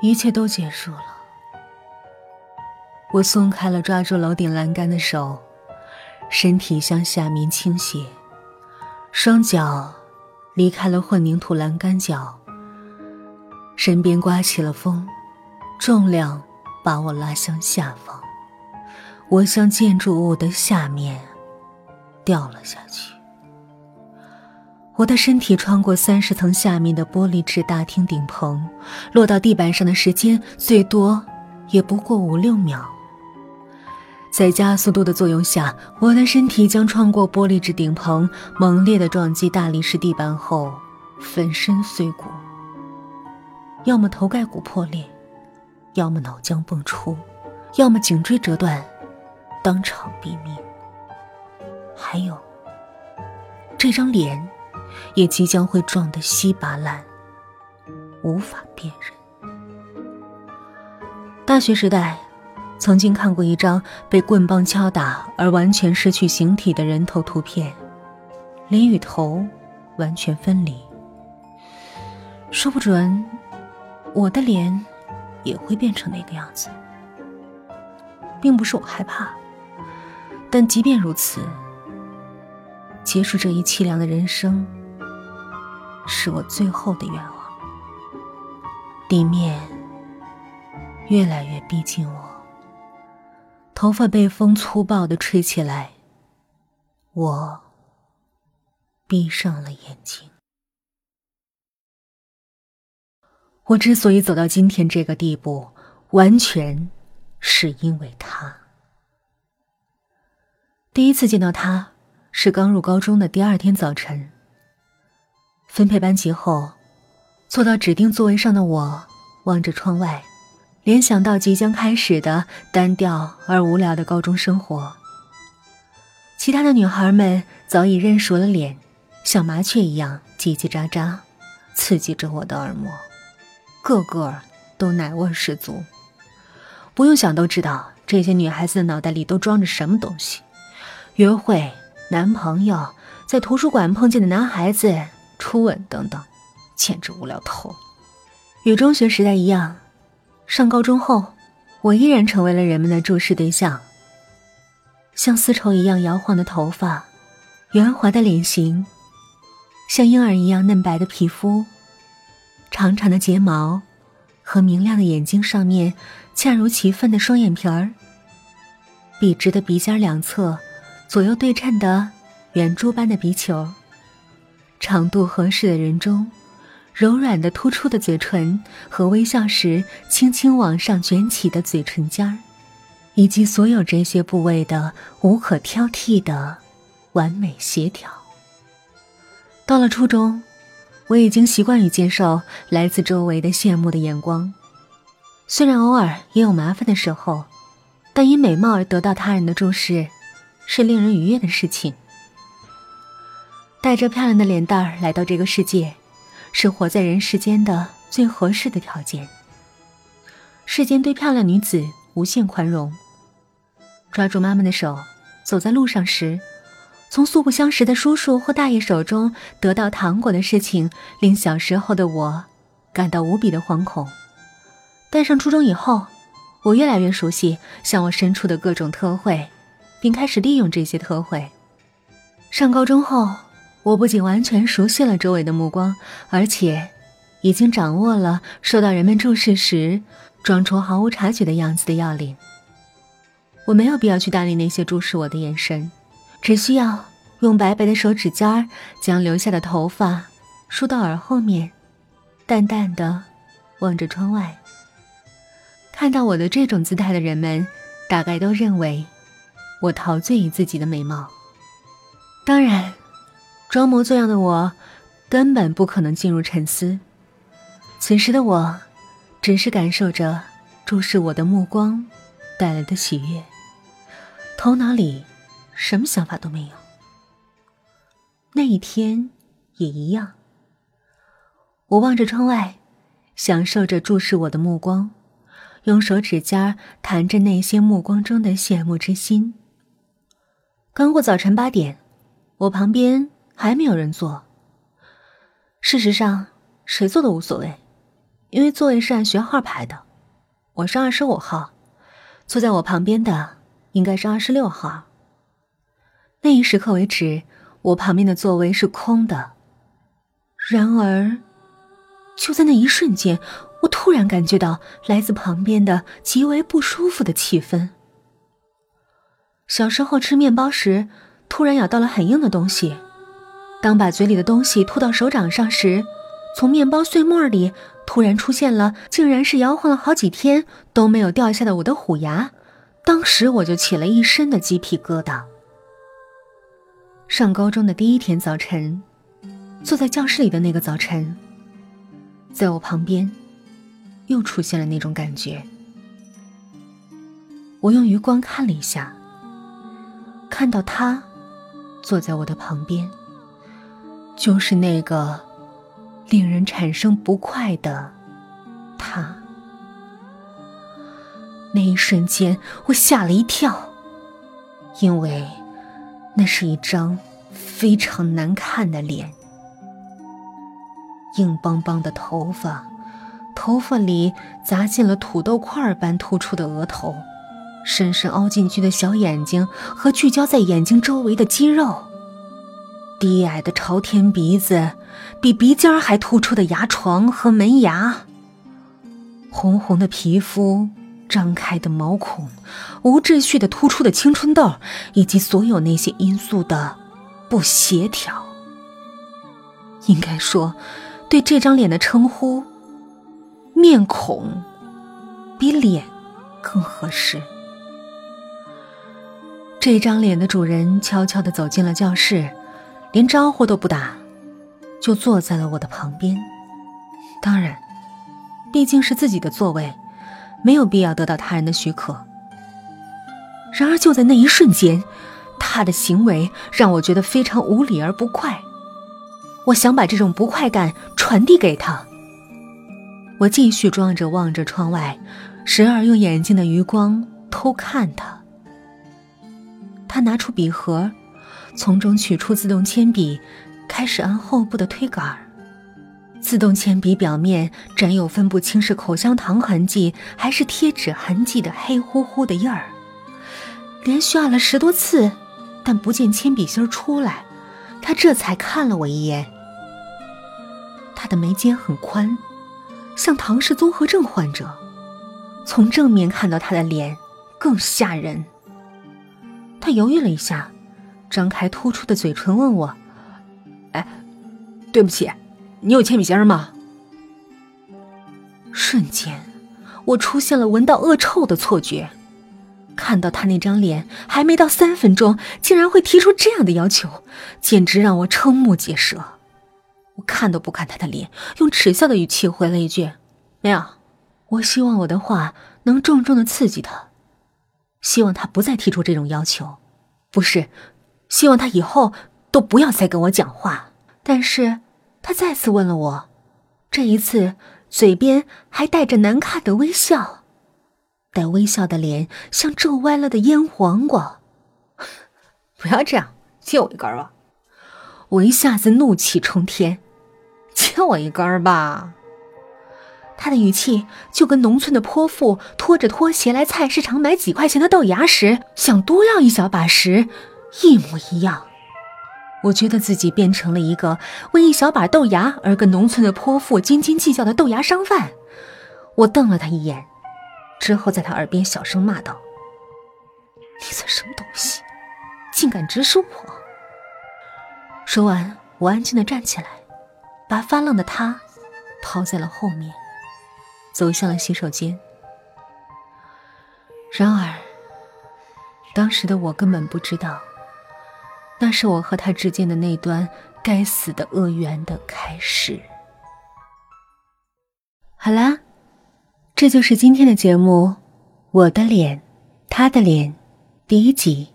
一切都结束了。我松开了抓住楼顶栏杆的手，身体向下面倾斜，双脚离开了混凝土栏杆脚。身边刮起了风，重量把我拉向下方，我向建筑物的下面掉了下去。我的身体穿过三十层下面的玻璃质大厅顶棚，落到地板上的时间最多也不过五六秒。在加速度的作用下，我的身体将穿过玻璃质顶棚，猛烈的撞击大理石地板后，粉身碎骨。要么头盖骨破裂，要么脑浆迸出，要么颈椎折断，当场毙命。还有，这张脸。也即将会撞得稀巴烂，无法辨认。大学时代，曾经看过一张被棍棒敲打而完全失去形体的人头图片，脸与头完全分离。说不准，我的脸也会变成那个样子。并不是我害怕，但即便如此，结束这一凄凉的人生。是我最后的愿望。地面越来越逼近我，头发被风粗暴的吹起来。我闭上了眼睛。我之所以走到今天这个地步，完全是因为他。第一次见到他，是刚入高中的第二天早晨。分配班级后，坐到指定座位上的我，望着窗外，联想到即将开始的单调而无聊的高中生活。其他的女孩们早已认熟了脸，像麻雀一样叽叽喳喳，刺激着我的耳膜，个个都奶味十足。不用想都知道，这些女孩子的脑袋里都装着什么东西：约会、男朋友，在图书馆碰见的男孩子。初吻等等，简直无聊透了。与中学时代一样，上高中后，我依然成为了人们的注视对象。像丝绸一样摇晃的头发，圆滑的脸型，像婴儿一样嫩白的皮肤，长长的睫毛，和明亮的眼睛上面恰如其分的双眼皮儿，笔直的鼻尖两侧，左右对称的圆珠般的鼻球。长度合适的人中，柔软的突出的嘴唇和微笑时轻轻往上卷起的嘴唇尖儿，以及所有这些部位的无可挑剔的完美协调。到了初中，我已经习惯于接受来自周围的羡慕的眼光，虽然偶尔也有麻烦的时候，但因美貌而得到他人的注视，是令人愉悦的事情。带着漂亮的脸蛋儿来到这个世界，是活在人世间的最合适的条件。世间对漂亮女子无限宽容。抓住妈妈的手，走在路上时，从素不相识的叔叔或大爷手中得到糖果的事情，令小时候的我感到无比的惶恐。但上初中以后，我越来越熟悉向我伸出的各种特惠，并开始利用这些特惠。上高中后。我不仅完全熟悉了周围的目光，而且已经掌握了受到人们注视时装出毫无察觉的样子的要领。我没有必要去搭理那些注视我的眼神，只需要用白白的手指尖儿将留下的头发梳到耳后面，淡淡的望着窗外。看到我的这种姿态的人们，大概都认为我陶醉于自己的美貌。当然。装模作样的我，根本不可能进入沉思。此时的我，只是感受着注视我的目光带来的喜悦，头脑里什么想法都没有。那一天也一样。我望着窗外，享受着注视我的目光，用手指尖弹着那些目光中的羡慕之心。刚过早晨八点，我旁边。还没有人坐。事实上，谁坐都无所谓，因为座位是按学号排的，我是二十五号，坐在我旁边的应该是二十六号。那一时刻为止，我旁边的座位是空的。然而，就在那一瞬间，我突然感觉到来自旁边的极为不舒服的气氛。小时候吃面包时，突然咬到了很硬的东西，当把嘴里的东西吐到手掌上时，从面包碎末里突然出现了，竟然是摇晃了好几天都没有掉下的我的虎牙，当时我就起了一身的鸡皮疙瘩。上高中的第一天早晨，坐在教室里的那个早晨，在我旁边，又出现了那种感觉。我用余光看了一下。看到他坐在我的旁边，就是那个令人产生不快的他。那一瞬间，我吓了一跳，因为那是一张非常难看的脸，硬邦邦的头发，头发里砸进了土豆块般突出的额头。深深凹进去的小眼睛和聚焦在眼睛周围的肌肉，低矮的朝天鼻子，比鼻尖还突出的牙床和门牙，红红的皮肤，张开的毛孔，无秩序的突出的青春痘，以及所有那些因素的不协调。应该说，对这张脸的称呼，面孔比脸更合适。这张脸的主人悄悄地走进了教室，连招呼都不打，就坐在了我的旁边。当然，毕竟是自己的座位，没有必要得到他人的许可。然而，就在那一瞬间，他的行为让我觉得非常无理而不快。我想把这种不快感传递给他。我继续装着望着窗外，时而用眼睛的余光偷看他。他拿出笔盒，从中取出自动铅笔，开始按后部的推杆自动铅笔表面沾有分不清是口香糖痕迹还是贴纸痕迹的黑乎乎的印儿。连续按了十多次，但不见铅笔芯出来，他这才看了我一眼。他的眉间很宽，像唐氏综合症患者。从正面看到他的脸，更吓人。他犹豫了一下，张开突出的嘴唇问我：“哎，对不起，你有铅笔芯吗？”瞬间，我出现了闻到恶臭的错觉。看到他那张脸，还没到三分钟，竟然会提出这样的要求，简直让我瞠目结舌。我看都不看他的脸，用耻笑的语气回了一句：“没有。”我希望我的话能重重的刺激他。希望他不再提出这种要求，不是，希望他以后都不要再跟我讲话。但是，他再次问了我，这一次嘴边还带着难看的微笑，带微笑的脸像皱歪了的腌黄瓜。不要这样，借我一根吧！我一下子怒气冲天，借我一根吧！他的语气就跟农村的泼妇拖着拖鞋来菜市场买几块钱的豆芽时想多要一小把时一模一样。我觉得自己变成了一个为一小把豆芽而跟农村的泼妇斤斤计较的豆芽商贩。我瞪了他一眼，之后在他耳边小声骂道：“你算什么东西，竟敢指使我！”说完，我安静的站起来，把发愣的他抛在了后面。走向了洗手间。然而，当时的我根本不知道，那是我和他之间的那段该死的恶缘的开始。好啦，这就是今天的节目，《我的脸，他的脸》第一集。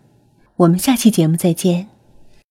我们下期节目再见。